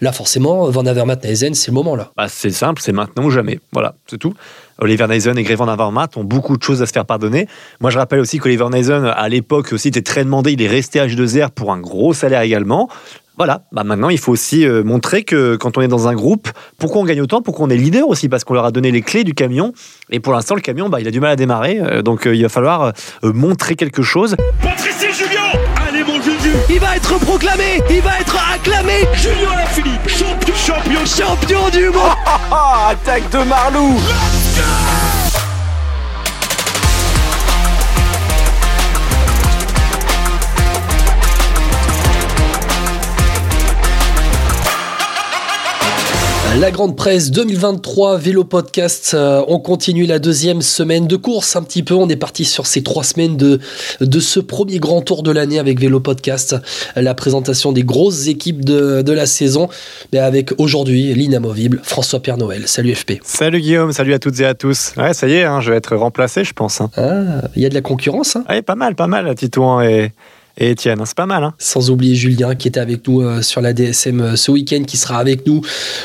Là, forcément, Van Avermaet, Neisen, c'est le moment là. Bah, c'est simple, c'est maintenant ou jamais. Voilà, c'est tout. Oliver Neisen et Greg Van Avermaet ont beaucoup de choses à se faire pardonner. Moi, je rappelle aussi qu'Oliver Neisen, à l'époque aussi, était très demandé. Il est resté à H2R pour un gros salaire également. Voilà, bah maintenant il faut aussi euh, montrer que quand on est dans un groupe, pourquoi on gagne autant, pourquoi on est leader aussi, parce qu'on leur a donné les clés du camion. Et pour l'instant, le camion, bah, il a du mal à démarrer. euh, donc euh, il va falloir euh, montrer quelque chose. Patrice Il va être proclamé, il va être acclamé. Julien Alaphilippe Champion. Champion champion du monde. Attaque de Marlou La grande presse 2023 vélo podcast. euh, on continue la deuxième semaine de course un petit peu. On est parti sur ces trois semaines de, de ce premier grand tour de l'année avec vélo podcast. La présentation des grosses équipes de, de la saison. Mais avec aujourd'hui l'inamovible François Père Noël. Salut FP. Salut Guillaume, salut à toutes et à tous. Ouais, ça y est, hein, je vais être remplacé, je pense. hein. Ah, il y a de la concurrence. hein. Ouais, pas mal, pas mal, Titouan et, et Étienne. C'est pas mal. Hein. Sans oublier Julien qui était avec nous euh, sur la DSM euh, ce week-end, qui sera avec nous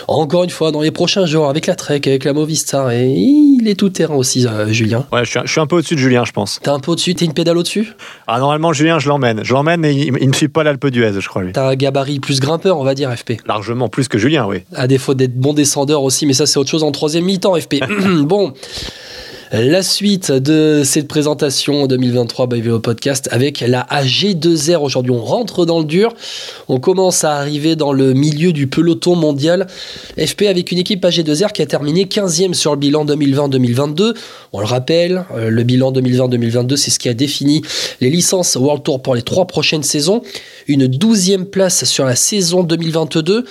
encore une fois dans les prochains jours avec la Trek, avec la Movistar. Et il est tout terrain aussi, euh, Julien. Ouais, je suis, un- je suis un peu au-dessus de Julien, je pense. T'es un peu au-dessus, t'es une pédale au-dessus? Ah, normalement, Julien, je l'emmène. Je l'emmène, mais il, il ne suit pas l'Alpe d'Huez, je crois, lui. T'as un gabarit plus grimpeur, on va dire, FP. Largement plus que Julien, oui. À défaut d'être bon descendeur aussi, mais ça c'est autre chose en troisième mi-temps, FP. bon. La suite de cette présentation 2023 by VO Podcast avec la AG2R. Aujourd'hui, on rentre dans le dur. On commence à arriver dans le milieu du peloton mondial. FP avec une équipe AG2R qui a terminé 15e sur le bilan 2020-2022. On le rappelle, euh, le bilan 2020-2022, c'est ce qui a défini les licences World Tour pour les trois prochaines saisons. Une 12e place sur la saison 2022.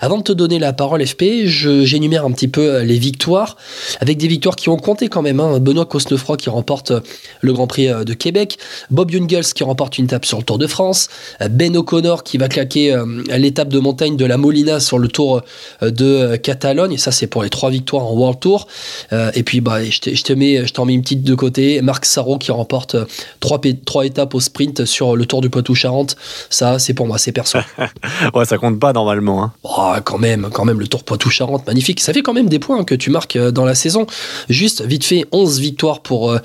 Avant de te donner la parole, FP, j'énumère un petit peu euh, les victoires, avec des victoires qui ont compté quand même. hein. Benoît Cosnefroy qui remporte euh, le Grand Prix euh, de Québec, Bob Jungels qui remporte une étape sur le Tour de France, euh, Ben O'Connor qui va claquer l'étape de montagne de la Molina sur le Tour de Catalogne. Et ça, c'est pour les trois victoires en World Tour. Et puis, bah, je te, je te mets, t'en mets une petite de côté. Marc Sarro qui remporte trois, étapes au sprint sur le Tour du Poitou-Charentes. Ça, c'est pour moi, c'est perso. Ouais, ça compte pas normalement. Hein. Oh, quand même, quand même, le Tour Poitou-Charentes, magnifique. Ça fait quand même des points que tu marques dans la saison. Juste, vite fait, 11 victoires pour euh,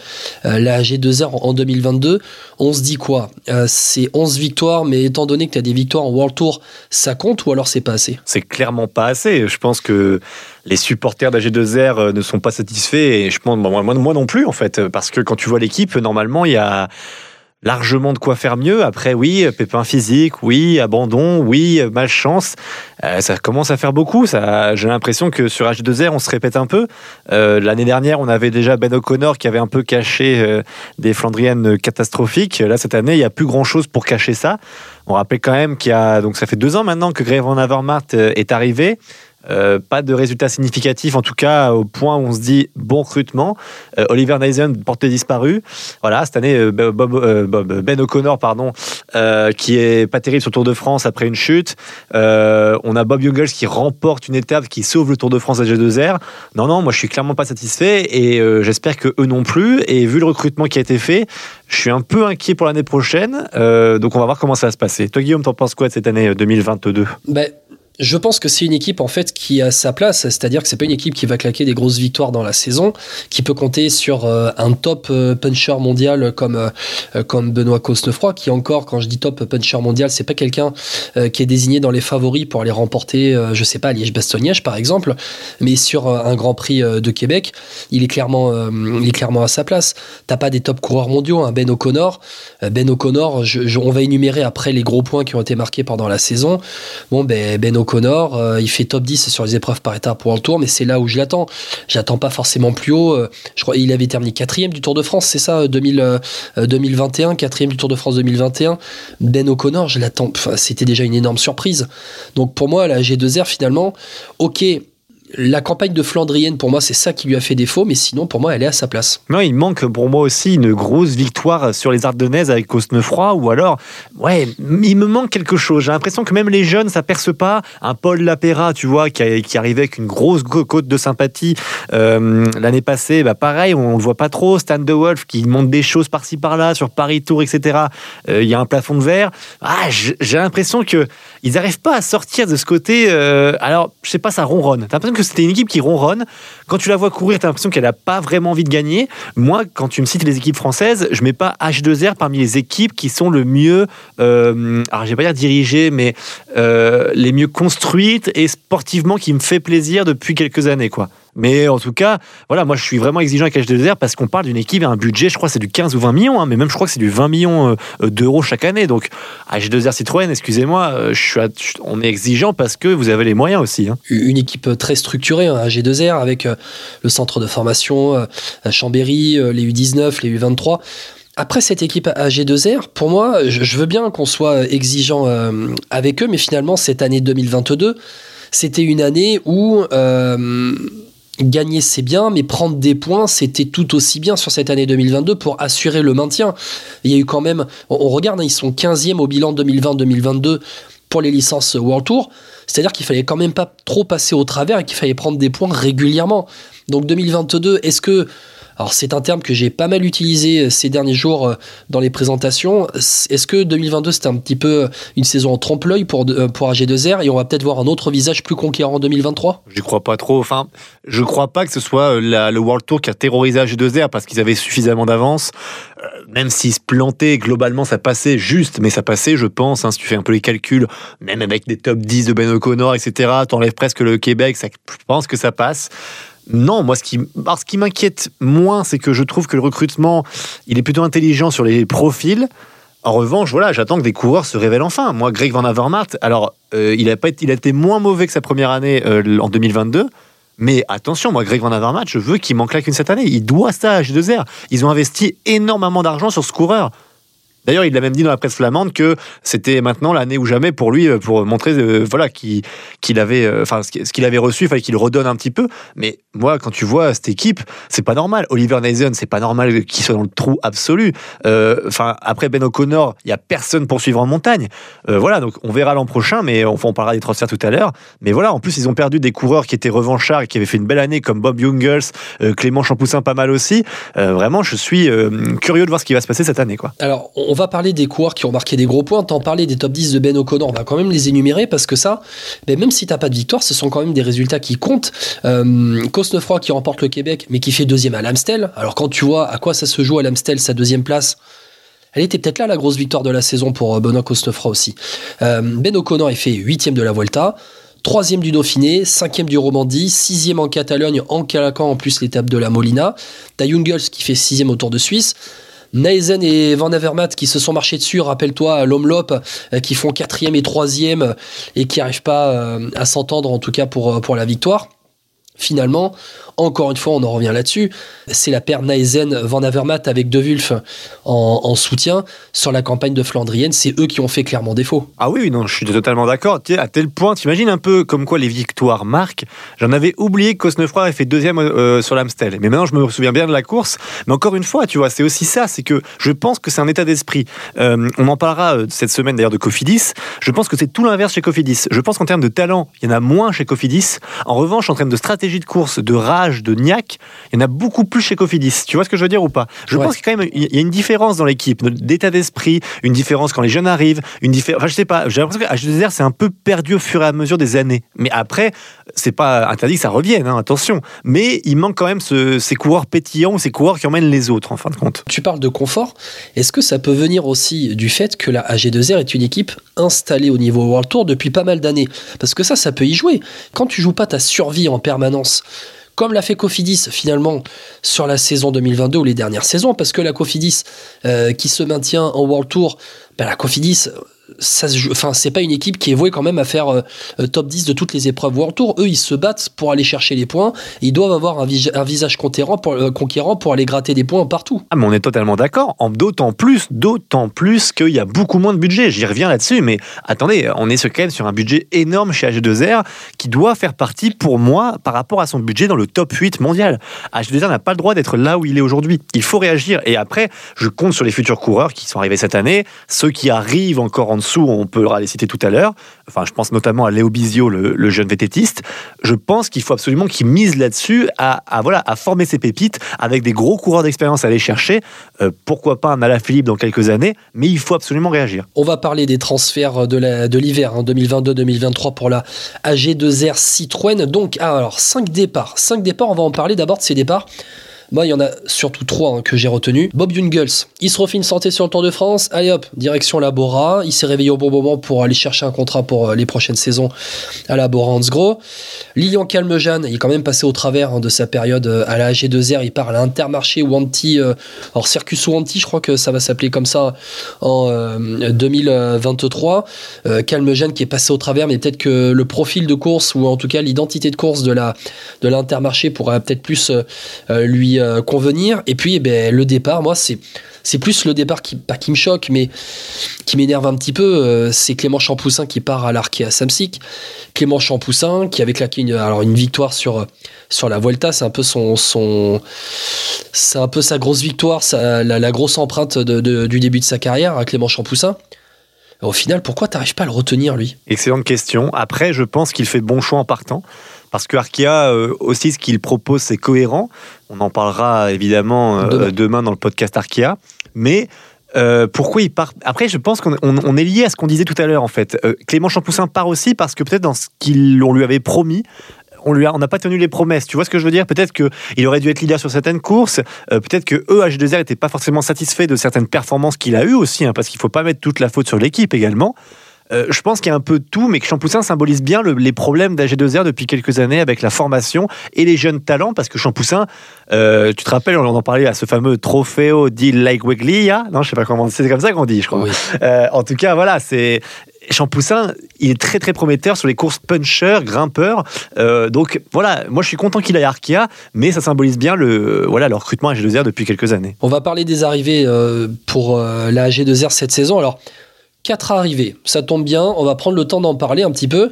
euh, la G2R en en 2022. On se dit quoi? Euh, C'est 11 victoires, mais étant donné que tu as des victoires en World Tour, ça compte ou alors c'est pas assez? C'est clairement pas assez. Je pense que les supporters de la G2R euh, ne sont pas satisfaits et je pense, moi, moi, moi non plus en fait, parce que quand tu vois l'équipe, normalement, il y a largement de quoi faire mieux. Après, oui, pépin physique, oui, abandon, oui, malchance. Euh, ça commence à faire beaucoup. Ça, j'ai l'impression que sur H2R, on se répète un peu. Euh, l'année dernière, on avait déjà Ben O'Connor qui avait un peu caché euh, des Flandriennes catastrophiques. Là, cette année, il n'y a plus grand chose pour cacher ça. On rappelle quand même qu'il a, donc ça fait deux ans maintenant que Greg Van Avermaet est arrivé. Euh, pas de résultats significatifs, en tout cas au point où on se dit bon recrutement. Euh, Oliver Neisen porté disparu. Voilà, cette année, euh, Bob, euh, Bob- Ben O'Connor, pardon, euh, qui est pas terrible sur le Tour de France après une chute. On a Bob Jungels qui remporte une étape, qui sauve le Tour de France à G2R. Non, non, moi je suis clairement pas satisfait et j'espère que eux non plus. Et vu le recrutement qui a été fait, je suis un peu inquiet pour l'année prochaine. Donc on va voir comment ça va se passer. Toi, Guillaume, t'en penses quoi de cette année euh, 2022 Ben, je pense que c'est une équipe en fait qui a sa place, c'est-à-dire que c'est pas une équipe qui va claquer des grosses victoires dans la saison, qui peut compter sur euh, un top euh, puncher mondial comme euh, comme Benoît Cosnefroy, qui encore, quand je dis top puncher mondial, c'est pas quelqu'un qui est désigné dans les favoris pour aller remporter, je sais pas, Liège-Bastogne-Liège par exemple, mais sur un Grand Prix de Québec, il est clairement il est clairement à sa place. T'as pas des top coureurs mondiaux, hein, Ben O'Connor, Ben O'Connor, on va énumérer après les gros points qui ont été marqués pendant la saison. Bon, ben, Ben O'Connor, euh, il fait top 10 sur les épreuves par étapes pour le tour, mais c'est là où je l'attends. J'attends pas forcément plus haut. euh, Je crois il avait terminé quatrième du Tour de France, c'est ça, euh, 2000, euh, 2021, quatrième du Tour de France 2021. Ben O'Connor, je l'attends. C'était déjà une énorme surprise. Donc pour moi, la G2R, finalement, ok, la campagne de Flandrienne, pour moi, c'est ça qui lui a fait défaut, mais sinon, pour moi, elle est à sa place. Non, il manque pour moi aussi une grosse victoire sur les Ardennaises avec Cosnefroy, ou alors, ouais, il me manque quelque chose. J'ai l'impression que même les jeunes s'aperçoivent pas. Un Paul Lapera, tu vois, qui, qui arrivait avec une grosse côte de sympathie euh, l'année passée, bah pareil, on ne le voit pas trop. Stan De Wolf qui monte des choses par-ci par-là sur Paris Tour, etc. Euh, il y a un plafond de verre. Ah, j'ai l'impression que ils n'arrivent pas à sortir de ce côté. Euh, alors, je sais pas, ça ronronne. T'as l'impression que c'était une équipe qui ronronne. Quand tu la vois courir, t'as l'impression qu'elle n'a pas vraiment envie de gagner. Moi, quand tu me cites les équipes françaises, je mets pas H2R parmi les équipes qui sont le mieux, euh, alors je pas dire dirigées, mais euh, les mieux construites et sportivement qui me fait plaisir depuis quelques années, quoi. Mais en tout cas, voilà, moi je suis vraiment exigeant avec H2R parce qu'on parle d'une équipe à un budget, je crois c'est du 15 ou 20 millions, hein, mais même je crois que c'est du 20 millions euh, d'euros chaque année. Donc H2R Citroën, excusez-moi, euh, on est exigeant parce que vous avez les moyens aussi. Hein. Une équipe très structurée, hein, G2R, avec euh, le centre de formation, Chambéry, les U19, les U23. Après cette équipe AG2R, pour moi, je veux bien qu'on soit exigeant avec eux, mais finalement, cette année 2022, c'était une année où gagner c'est bien, mais prendre des points c'était tout aussi bien sur cette année 2022 pour assurer le maintien. Il y a eu quand même, on, regarde, hein, ils sont 15e au bilan 2020-2022 pour les licences World Tour, c'est-à-dire qu'il fallait quand même pas trop passer au travers et qu'il fallait prendre des points régulièrement. Donc 2022, est-ce que alors c'est un terme que j'ai pas mal utilisé euh, ces derniers jours euh, dans les présentations. Est-ce que 2022 c'était un petit peu euh, une saison en trompe-l'œil pour, pour AG2R et on va peut-être voir un autre visage plus conquérant en 2023 Je crois pas trop. Enfin, je crois pas que ce soit le World Tour qui a terrorisé AG2R parce qu'ils avaient suffisamment d'avance. Même s'ils se plantaient, globalement ça passait juste, mais ça passait, je pense. Hein, si tu fais un peu les calculs, même avec des top 10 de Ben O'Connor, etc., t'enlèves presque le Québec, je pense que ça passe. Non, moi, ce qui, qui m'inquiète moins, c'est que je trouve que le recrutement, il est plutôt intelligent sur les profils. En revanche, voilà, j'attends que des coureurs se révèlent enfin. Moi, Greg Van Avermaet, alors, euh, il, a pas été, il a été moins mauvais que sa première année euh, en 2022. Mais attention, moi, Greg Van Avermaet, je veux qu'il manque là qu'une cette année. Il doit ça à G2R. Ils ont investi énormément d'argent sur ce coureur. D'ailleurs, il l'a même dit dans la presse flamande que c'était maintenant l'année ou jamais pour lui, euh, pour montrer euh, voilà, qu'il avait, euh, enfin, ce qu'il avait reçu, il fallait qu'il redonne un petit peu. Mais moi, quand tu vois cette équipe, c'est pas normal. Oliver Neisen, c'est pas normal qu'il soit dans le trou absolu. Enfin, après Ben O'Connor, il y a personne pour suivre en montagne. voilà, donc on verra l'an prochain, mais on, on parlera des transferts tout à l'heure. Mais voilà, en plus, ils ont perdu des coureurs qui étaient revanchards et qui avaient fait une belle année, comme Bob Jungels, Clément Champoussin, pas mal aussi. vraiment, je suis curieux de voir ce qui va se passer cette année. Quoi. Alors, va parler des coureurs qui ont marqué des gros points. T'en parler des top 10 de Ben O'Connor. On va quand même les énumérer parce que ça, ben même si t'as pas de victoire, ce sont quand même des résultats qui comptent. Euh, Cosnefroy qui remporte le Québec, mais qui fait deuxième à l'Amstel. Alors quand tu vois à quoi ça se joue à l'Amstel, sa deuxième place, elle était peut-être là la grosse victoire de la saison pour euh, Benoît Cosnefroy aussi. Euh, ben O'Connor est fait huitième de la Volta. Troisième du Dauphiné, cinquième du Romandie, sixième en Catalogne, en calaquant en plus l'étape de la Molina. T'as Jungels qui fait sixième au Tour de Suisse. Neisen et Van Avermaet qui se sont marchés dessus, rappelle-toi, l'Omlop, euh, qui font quatrième et troisième euh, et qui n'arrivent pas euh, à s'entendre en tout cas pour, pour la victoire. Finalement, encore une fois, on en revient là-dessus. C'est la paire Naesen-Van Avermaet avec De Wulf en, soutien sur la campagne de Flandrienne. C'est eux qui ont fait clairement défaut. Ah oui, non, je suis totalement d'accord. À tel point, t'imagines un peu comme quoi les victoires marquent. J'en avais oublié que Cosnefroy avait fait deuxième euh, sur l'Amstel. Mais maintenant, je me souviens bien de la course. Mais encore une fois, tu vois, c'est aussi ça. C'est que je pense que c'est un état d'esprit. Euh, on en parlera euh, cette semaine d'ailleurs de Cofidis. Je pense que c'est tout l'inverse chez Cofidis. Je pense qu'en termes de talent, il y en a moins chez Cofidis. En revanche, en termes de stratégie de course, de rage, de Niac, il y en a beaucoup plus chez Cofidis. Tu vois ce que je veux dire ou pas? Je pense qu'il y a quand même il y a une différence dans l'équipe, d'état d'esprit, une différence quand les jeunes arrivent, une différence. Enfin, je sais pas. J'ai l'impression que H2R c'est un peu perdu au fur et à mesure des années. Mais après, c'est pas interdit que ça revienne. Hein, attention. Mais il manque quand même ces coureurs pétillants, ces coureurs qui emmènent les autres en fin de compte. Tu parles de confort. Est-ce que ça peut venir aussi du fait que la AG2R est une équipe installée au niveau World Tour depuis pas mal d'années? Parce que ça, ça peut y jouer. Quand tu joues pas ta survie en permanence comme l'a fait Cofidis finalement sur la saison 2022 ou les dernières saisons, parce que la Cofidis euh, qui se maintient en World Tour, ben la Cofidis, ça se enfin, c'est pas une équipe qui est vouée quand même à faire euh, euh, top 10 de toutes les épreuves World Tour. Eux, ils se battent pour aller chercher les points. Ils doivent avoir un, vis- un visage conquérant pour, euh, conquérant pour aller gratter des points partout. Ah, on est totalement d'accord. D'autant plus, d'autant plus qu'il y a beaucoup moins de budget. J'y reviens là-dessus, mais attendez, on est quand même sur un budget énorme chez AG2R qui doit faire partie, pour moi, par rapport à son budget dans le top 8 mondial. AG2R n'a pas le droit d'être là où il est aujourd'hui. Il faut réagir. Et après, je compte sur les futurs coureurs qui sont arrivés cette année. Ceux qui arrivent encore en on peut les citer tout à l'heure. Enfin, je pense notamment à Léo Bizio, le, jeune vététiste. Je pense qu'il faut absolument qu'il mise là-dessus à, voilà, à former ses pépites avec des gros coureurs d'expérience à aller chercher. Euh, pourquoi pas un Alaphilippe dans quelques années, mais il faut absolument réagir. On va parler des transferts de la- de l'hiver hein, 2022-2023 pour la AG2R Citroën. Donc, ah, alors, 5 départs. 5 départs, on va en parler d'abord de ces départs. Moi, il y en a surtout trois hein, que j'ai retenus. Bob Jungels, il se refait une santé sur le Tour de France. Allez hop, direction la Bora. Il s'est réveillé au bon moment pour aller chercher un contrat pour euh, les prochaines saisons à la Bora Hansgrohe. Lilian Calmejane, il est quand même passé au travers hein, de sa période euh, à la AG2R. Il part à l'Intermarché Wanty, euh, alors Circus Wanty, je crois que ça va s'appeler comme ça en euh, 2023. Euh, Calmejane qui est passé au travers, mais peut-être que le profil de course ou en tout cas l'identité de course de de l'Intermarché pourrait peut-être plus euh, euh, euh, convenir. Et puis, eh ben, le départ, moi, c'est c'est plus le départ qui pas qui me choque, mais qui m'énerve un petit peu. euh, c'est Clément Champoussin qui part à l'Arkea Samsic. Clément Champoussin qui avait claqué une, alors une victoire sur sur la Vuelta, c'est un peu son son c'est un peu sa grosse victoire, la, grosse empreinte du début de sa carrière à Clément Champoussin. Au final, pourquoi t'arrives pas à le retenir lui? Excellente question. Après, je pense qu'il fait bon choix en partant. Parce que Arkea, euh, aussi, ce qu'il propose, c'est cohérent. On en parlera évidemment euh, Demain. demain. dans le podcast Arkea. Mais euh, pourquoi il part? Après, je pense qu'on on- on est lié à ce qu'on disait tout à l'heure, en fait. Clément Champoussin part aussi parce que peut-être dans ce qu'on lui avait promis, on lui a- on n'a pas tenu les promesses. Tu vois ce que je veux dire? Peut-être qu'il aurait dû être leader sur certaines courses. euh, peut-être que eux, H2R, n'étaient pas forcément satisfaits de certaines performances qu'il a eues aussi, hein, parce qu'il ne faut pas mettre toute la faute sur l'équipe également. Euh, je pense qu'il y a un peu de tout, mais que Champoussin symbolise bien le- les problèmes d'AG2R depuis quelques années avec la formation et les jeunes talents, parce que Champoussin, euh, tu te rappelles, on en parlait à ce fameux Trofeo di Laigueglia, non, je sais pas comment, c'est comme ça qu'on dit, je crois. Oui. Euh, en tout cas, voilà, c'est Champoussin, il est très très prometteur sur les courses puncher, grimpeur. Euh, donc voilà, moi je suis content qu'il aille à Arkea, mais ça symbolise bien le voilà le recrutement à G2R depuis quelques années. On va parler des arrivées euh, pour la G2R cette saison. Alors, quatre arrivées, ça tombe bien. On va prendre le temps d'en parler un petit peu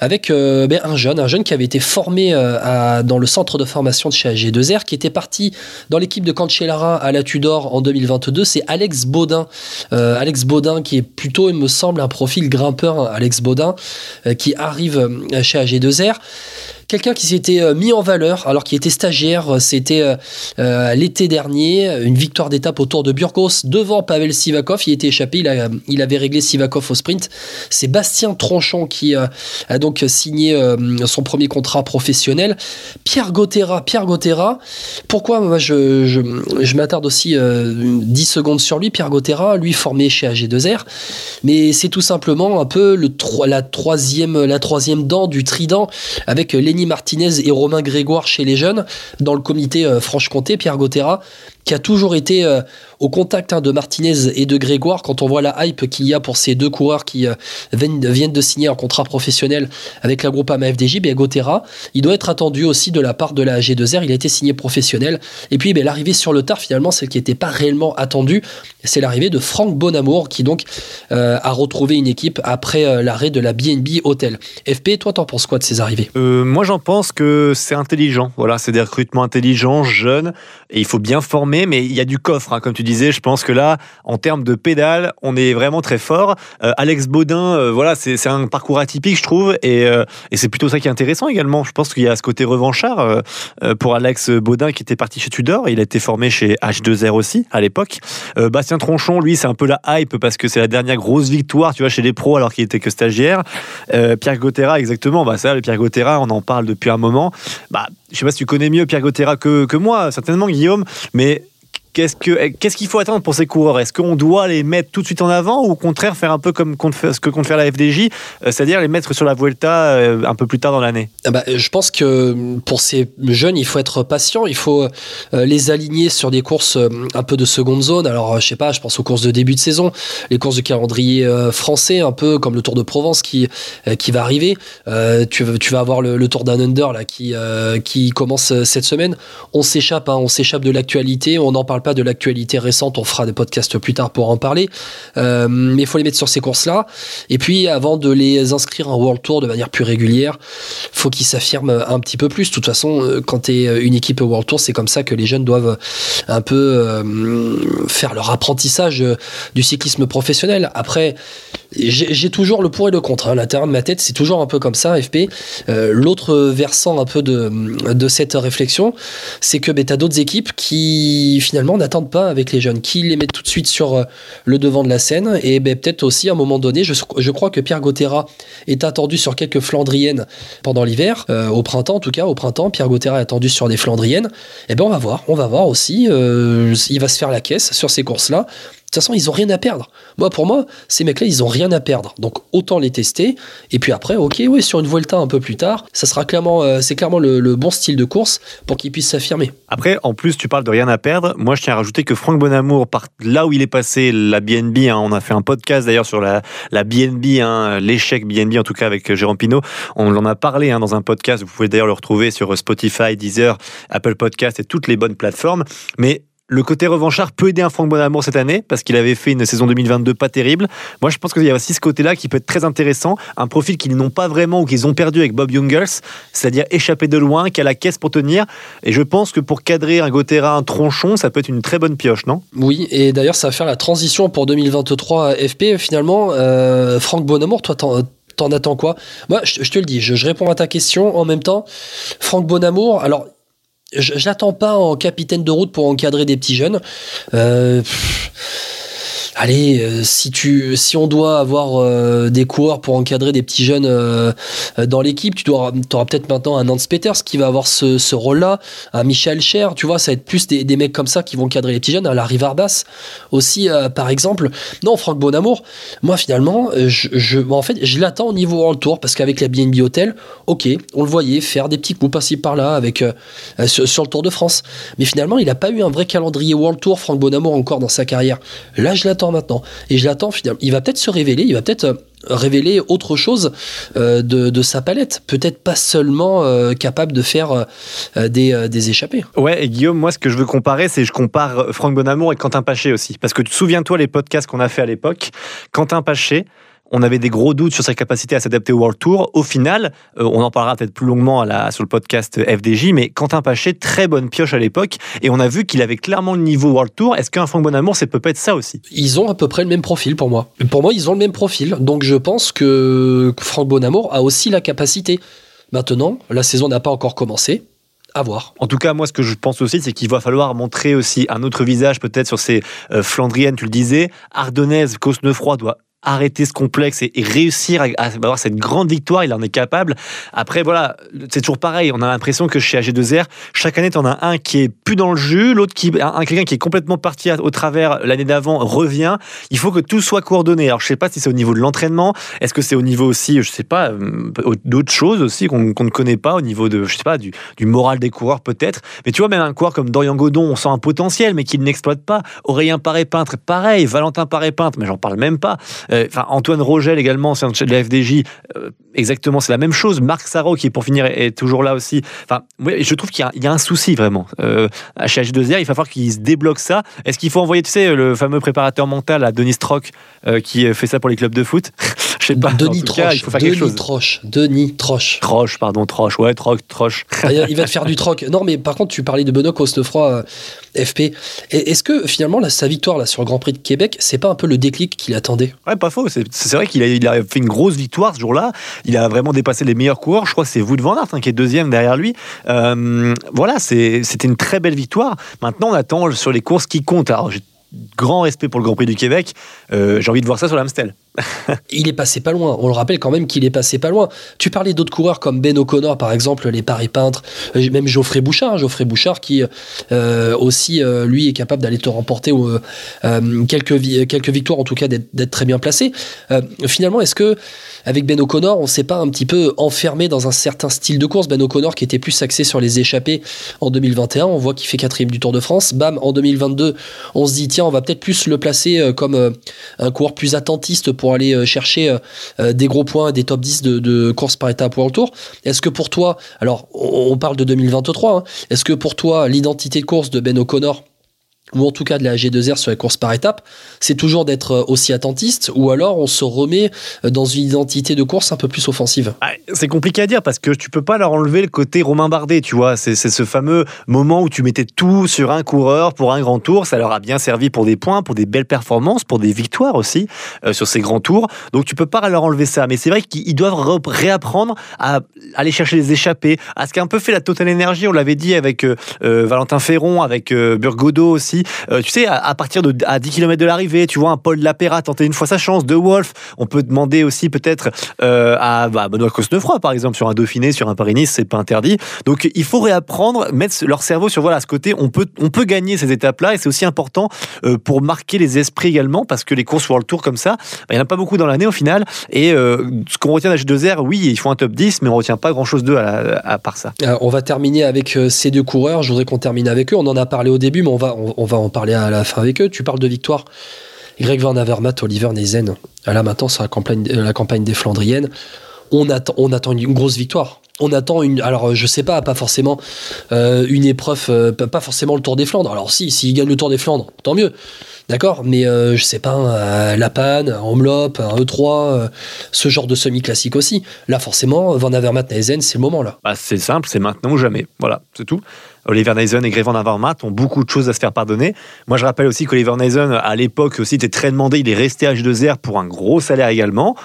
avec euh, ben, un jeune, un jeune qui avait été formé euh, dans le centre de formation de chez AG2R, qui était parti dans l'équipe de Cancellara à la Tudor en 2022. C'est Alex Baudin. Euh, Alex Baudin qui est plutôt, il me semble, un profil grimpeur. hein, Alex Baudin qui arrive chez AG2R. Quelqu'un qui s'était euh, mis en valeur alors qu'il était stagiaire, euh, c'était euh, l'été dernier, une victoire d'étape au Tour de Burgos devant Pavel Sivakov. Il était échappé, il, a- il avait réglé Sivakov au sprint. C'est Bastien Tronchon qui a donc signé son premier contrat professionnel. Pierre Gotera, Pierre Gotera, pourquoi? Je, je, m'attarde aussi euh, 10 secondes sur lui. Pierre Gotera, lui formé chez AG2R, mais c'est tout simplement un peu le la, troisième, la troisième dent du trident avec Martinez et Romain Grégoire chez les jeunes dans le comité euh, Franche-Comté, Pierre Gotera qui a toujours été euh, au contact hein, de Martinez et de Grégoire quand on voit la hype qu'il y a pour ces deux coureurs qui euh, viennent, de signer un contrat professionnel avec la groupe AMA-FDJ, bien Gotera, il doit être attendu aussi de la part de la G2R, il a été signé professionnel. Et puis ben, l'arrivée sur le tard, finalement, celle qui n'était pas réellement attendue, c'est l'arrivée de Franck Bonamour qui donc euh, a retrouvé une équipe après l'arrêt de la BNB Hotel. FP, toi, t'en penses quoi de ces arrivées? Moi, j'en pense que c'est intelligent. Voilà, c'est des recrutements intelligents, jeunes, et il faut bien former, mais il y a du coffre, hein, comme tu disais. Je pense que là, en termes de pédale, on est vraiment très fort. Euh, Alex Baudin, euh, voilà, c'est un parcours atypique, je trouve, et, euh, et c'est plutôt ça qui est intéressant également. Je pense qu'il y a ce côté revanchard pour Alex Baudin qui était parti chez Tudor. Il a été formé chez H2R aussi à l'époque. Bastien Tronchon, lui, c'est un peu la hype parce que c'est la dernière grosse victoire, tu vois, chez les pros alors qu'il était que stagiaire. Pierre Gotera, exactement. Bah ça, le Pierre Gotera, on en parle depuis un moment. Bah, je sais pas si tu connais mieux Pierre Gotera que, que moi, certainement Guillaume, mais Qu'est-ce que qu'est-ce qu'il faut attendre pour ces coureurs? Est-ce qu'on doit les mettre tout de suite en avant ou au contraire faire un peu comme ce que compte faire la FDJ, euh, c'est-à-dire les mettre sur la Vuelta euh, un peu plus tard dans l'année? Ah bah, je pense que pour ces jeunes, il faut être patient, il faut euh, les aligner sur des courses un peu de seconde zone. Alors, je sais pas, je pense aux courses de début de saison, les courses de calendrier français, un peu comme le Tour de Provence qui, qui va arriver. Tu, vas- avoir le, Tour d'un Under là, qui, qui commence cette semaine. On s'échappe, hein, on s'échappe de l'actualité, on n'en parle de l'actualité récente, on fera des podcasts plus tard pour en parler. Euh, mais il faut les mettre sur ces courses-là. Et puis, avant de les inscrire en World Tour de manière plus régulière, faut qu'ils s'affirment un petit peu plus. De toute façon, euh, quand tu es une équipe World Tour, c'est comme ça que les jeunes doivent un peu euh, faire leur apprentissage euh, du cyclisme professionnel. Après, j'ai toujours le pour et le contre. Hein. L'intérieur de ma tête, c'est toujours un peu comme ça, FP. Euh, L'autre versant un peu de, cette réflexion, c'est que ben, tu as d'autres équipes qui finalement n'attendent pas avec les jeunes, qui les mettent tout de suite sur euh, le devant de la scène. Et ben, peut-être aussi à un moment donné, je, crois que Pierre Gautera est attendu sur quelques Flandriennes pendant l'hiver, euh, au printemps en tout cas, au printemps, Pierre Gautera est attendu sur des Flandriennes. Et ben on va voir, on va voir aussi. il va se faire la caisse sur ces courses-là. De toute façon, ils ont rien à perdre. Moi, pour moi, ces mecs-là, ils ont rien à perdre. Donc, autant les tester. Et puis après, ok, oui, sur une Vuelta un peu plus tard, ça sera clairement, euh, c'est clairement le, bon style de course pour qu'ils puissent s'affirmer. Après, en plus, tu parles de rien à perdre. Moi, je tiens à rajouter que Franck Bonamour, là où il est passé, la BNB, hein, on a fait un podcast d'ailleurs sur la, la BNB, hein, l'échec BNB, en tout cas avec Jérôme Pinault. On en a parlé hein, dans un podcast. Vous pouvez d'ailleurs le retrouver sur Spotify, Deezer, Apple Podcast et toutes les bonnes plateformes. Mais le côté revanchard peut aider un Franck Bonamour cette année parce qu'il avait fait une saison 2022 pas terrible. Moi, je pense qu'il y a aussi ce côté-là qui peut être très intéressant. Un profil qu'ils n'ont pas vraiment ou qu'ils ont perdu avec Bob Jungels, c'est-à-dire échapper de loin, qui a la caisse pour tenir. Et je pense que pour cadrer un Gotera, un tronchon, ça peut être une très bonne pioche, non? Oui, et d'ailleurs, ça va faire la transition pour 2023 FP. Finalement, euh, Franck Bonamour, toi, t'en t'en attends quoi? Moi, je, je te le dis, je, je réponds à ta question en même temps. Franck Bonamour, alors, je, je l'attends pas en capitaine de route pour encadrer des petits jeunes. Euh, allez, euh, si tu, si on doit avoir euh, des coureurs pour encadrer des petits jeunes euh, dans l'équipe, tu dois, auras peut-être maintenant un Nance Peters qui va avoir ce, ce rôle-là, un Michel Cher, tu vois, ça va être plus des, des mecs comme ça qui vont cadrer les petits jeunes, un Larry Varbas aussi, par exemple. Non, Franck Bonamour, moi finalement, je, je, en fait, je l'attends au niveau World Tour parce qu'avec la BNB Hotel, ok, on le voyait faire des petits coups par-ci par-là avec sur, sur le Tour de France, mais finalement, il n'a pas eu un vrai calendrier World Tour, Franck Bonamour encore dans sa carrière. Là, je l'attends maintenant et je l'attends finalement. Il va peut-être se révéler, il va peut-être euh, révéler autre chose euh, de, sa palette. Peut-être pas seulement euh, capable de faire des, des échappées. Ouais, et Guillaume, moi, ce que je veux comparer, c'est je compare Franck Bonamour et Quentin Paché aussi. Parce que souviens-toi les podcasts qu'on a fait à l'époque. Quentin Paché, on avait des gros doutes sur sa capacité à s'adapter au World Tour. Au final, euh, on en parlera peut-être plus longuement à la, sur le podcast FDJ, mais Quentin Paché, très bonne pioche à l'époque, et on a vu qu'il avait clairement le niveau World Tour. Est-ce qu'un Franck Bonamour, ça peut pas être ça aussi? Ils ont à peu près le même profil pour moi. Pour moi, ils ont le même profil. Donc je pense que Franck Bonamour a aussi la capacité. Maintenant, la saison n'a pas encore commencé. À voir. En tout cas, moi, ce que je pense aussi, c'est qu'il va falloir montrer aussi un autre visage, peut-être sur ces euh, Flandriennes, tu le disais. Ardennaise, Cosnefroy doit arrêter ce complexe et, réussir à, avoir cette grande victoire, il en est capable. Après, voilà, c'est toujours pareil. On a l'impression que chez AG2R, chaque année, tu en as un qui est plus dans le jus, l'autre qui, un, un- quelqu'un qui est complètement parti au travers l'année d'avant revient. Il faut que tout soit coordonné. Alors, je sais pas si c'est au niveau de l'entraînement, est-ce que c'est au niveau aussi, je sais pas, euh, d'autres choses aussi qu'on ne connaît pas, au niveau de, je sais pas, du, du moral des coureurs peut-être. Mais tu vois, même un coureur comme Dorian Godon, on sent un potentiel, mais qu'il n'exploite pas. Aurélien Paré-Peintre, pareil. Valentin Paré-Peintre, mais j'en parle même pas. Euh, Enfin, Antoine Rogel également, c'est de la FDJ. euh, exactement, c'est la même chose. Marc Sarro, qui pour finir est, toujours là aussi. Enfin, ouais, je trouve qu'il y, a- un souci vraiment. Euh, chez H2R, il va falloir qu'il se débloque ça. Est-ce qu'il faut envoyer, tu sais, le fameux préparateur mental à Denis euh, qui fait ça pour les clubs de foot? Je sais pas. Denis cas, Troche. il faut faire Denis quelque chose. Troche. Denis Troche. Troche, pardon, Troche. Ouais, Troche, Troche. Il va te faire du troc. Non, mais par contre, tu parlais de Benoît Cosnefroy, euh, FP. Est-ce que finalement, là, sa victoire là, sur le Grand Prix de Québec, c'est pas un peu le déclic qu'il attendait? Ouais, pas faux. C'est vrai qu'il a, il a fait une grosse victoire ce jour-là. Il a vraiment dépassé les meilleurs coureurs. Je crois que c'est Wout van Aert hein, qui est deuxième derrière lui. Euh, voilà, c'était une très belle victoire. Maintenant, on attend sur les courses qui comptent. Alors, j'ai grand respect pour le Grand Prix du Québec. Euh, j'ai envie de voir ça sur l'Amstel. il est passé pas loin. On le rappelle quand même qu'il est passé pas loin. Tu parlais d'autres coureurs comme Ben O'Connor, par exemple, les paris peintres, euh, même Geoffrey Bouchard, hein, Geoffrey Bouchard qui euh, aussi, euh, lui, est capable d'aller te remporter quelques, quelques victoires, en tout cas d'être très bien placé. finalement, est-ce que avec Ben O'Connor, on s'est pas un petit peu enfermé dans un certain style de course? Ben O'Connor qui était plus axé sur les échappées en 2021, on voit qu'il fait quatrième du Tour de France. Bam, en 2022, on se dit tiens, on va peut-être plus le placer comme un coureur plus attentiste pour aller euh, chercher euh, euh, des gros points, des top 10 de, de course par étape World Tour. Est-ce que pour toi, alors on parle de 2023, hein, est-ce que pour toi l'identité de course de Ben O'Connor ou en tout cas de la G2R sur les courses par étapes, c'est toujours d'être euh, aussi attentiste, ou alors on se remet euh, dans une identité de course un peu plus offensive ah, C'est compliqué à dire parce que tu peux pas leur enlever le côté Romain Bardet, tu vois. C'est ce fameux moment où tu mettais tout sur un coureur pour un grand tour. Ça leur a bien servi pour des points, pour des belles performances, pour des victoires aussi euh, sur ces grands tours. Donc tu peux pas leur enlever ça. Mais c'est vrai qu'ils doivent réapprendre à aller chercher les échappées, à ce qu'a un peu fait la Total Energy, on l'avait dit avec Valentin Ferron, avec Burgodo aussi euh, tu sais, à, partir de à 10 km de l'arrivée, tu vois un Paul Lapera tenter une fois sa chance, De Wolf. On peut demander aussi peut-être euh, à bah, Benoît Cosnefroy, par exemple, sur un Dauphiné, sur un Paris-Nice, c'est pas interdit. Donc il faut réapprendre, mettre leur cerveau sur voilà ce côté. On peut on peut gagner ces étapes-là et c'est aussi important euh, pour marquer les esprits également parce que les courses World Tour comme ça, bah, il n'y en a pas beaucoup dans l'année au final. Et ce qu'on retient d'H2R, oui, ils font un top 10, mais on retient pas grand-chose d'eux à, part ça. on va terminer avec ces deux coureurs. Je voudrais qu'on termine avec eux. On en a parlé au début, mais on va va en parler à la fin avec eux. Tu parles de victoire. Greg Van Avermaet, Oliver Nezen. Là maintenant, sur la campagne, euh, des Flandriennes, on attend, on une grosse victoire. On attend une. Alors, je sais pas, pas forcément euh, une épreuve, euh, pas forcément le Tour des Flandres. Alors, si, s'il gagne le Tour des Flandres, tant mieux. D'accord? Mais je sais pas, un La Panne, un Omlop, un E3, ce genre de semi-classique aussi. Là, forcément, Van Avermaet, Nezen, c'est le moment là. Bah, c'est simple, c'est maintenant ou jamais. Voilà, c'est tout. Oliver Neisen et Grévan Avermaet ont beaucoup de choses à se faire pardonner. Moi, je rappelle aussi qu'Oliver Neisen, à l'époque aussi, était très demandé. Il est resté à H2R pour un gros salaire également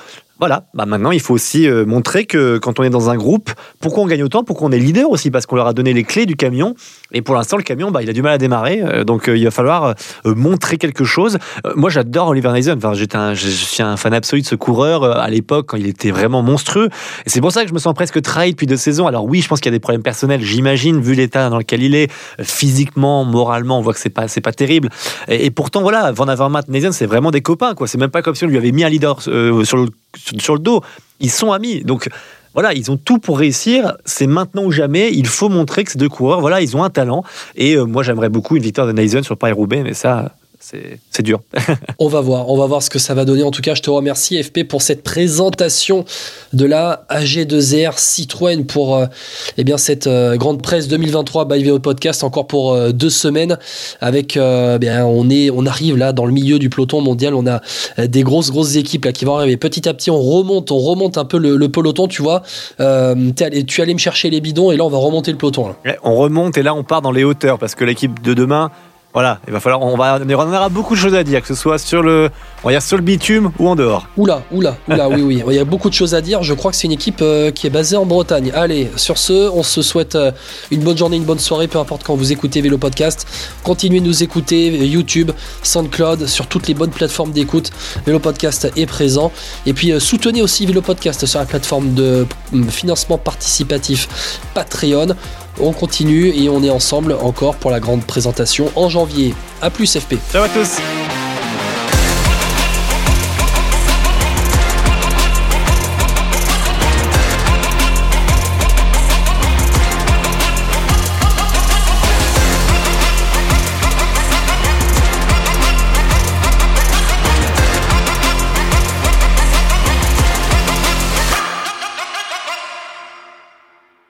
voilà, bah maintenant il faut aussi euh, montrer que quand on est dans un groupe, pourquoi on gagne autant, pourquoi on est leader aussi, parce qu'on leur a donné les clés du camion. Et pour l'instant, le camion, bah, il a du mal à démarrer, euh, donc euh, il va falloir montrer quelque chose. moi, j'adore Oliver Neisen. Enfin, je suis un fan absolu de ce coureur à l'époque quand il était vraiment monstrueux. Et c'est pour ça que je me sens presque trahi depuis deux saisons. Alors oui, je pense qu'il y a des problèmes personnels, j'imagine, vu l'état dans lequel il est, physiquement, moralement, on voit que c'est pas, pas terrible. Et, pourtant, voilà, Van Avermaet, Neisen, c'est vraiment des copains. C'est même pas comme si on lui avait mis un leader sur le sur le dos. Ils sont amis. Donc voilà, ils ont tout pour réussir. C'est maintenant ou jamais. Il faut montrer que ces deux coureurs, voilà, ils ont un talent. Et euh, moi, j'aimerais beaucoup une victoire de Naisen sur Paris-Roubaix, mais ça, c'est dur. on va voir, on va voir ce que ça va donner. En tout cas, je te remercie FP pour cette présentation de la AG2R Citroën pour euh, eh bien cette euh, grande presse 2023 by VO Podcast encore pour euh, deux semaines avec bien on est on arrive là dans le milieu du peloton mondial, on a des grosses grosses équipes là qui vont arriver petit à petit, on remonte, on remonte un peu le, peloton, tu vois. Es tu allais me chercher les bidons et là on va remonter le peloton. On remonte et là on part dans les hauteurs parce que l'équipe de demain voilà, il va falloir, on va, on aura beaucoup de choses à dire, que ce soit sur le, on va sur le bitume ou en dehors. Oula, oula, oula, oui, oui, il y a beaucoup de choses à dire. Je crois que c'est une équipe euh, qui est basée en Bretagne. Allez, sur ce, on se souhaite euh, une bonne journée, une bonne soirée, peu importe quand vous écoutez Vélo Podcast. Continuez de nous écouter, YouTube, SoundCloud, sur toutes les bonnes plateformes d'écoute. Vélo Podcast est présent. Et puis euh, soutenez aussi Vélo Podcast sur la plateforme de financement participatif Patreon. On continue et on est ensemble encore pour la grande présentation en janvier. A plus FP. Ciao à tous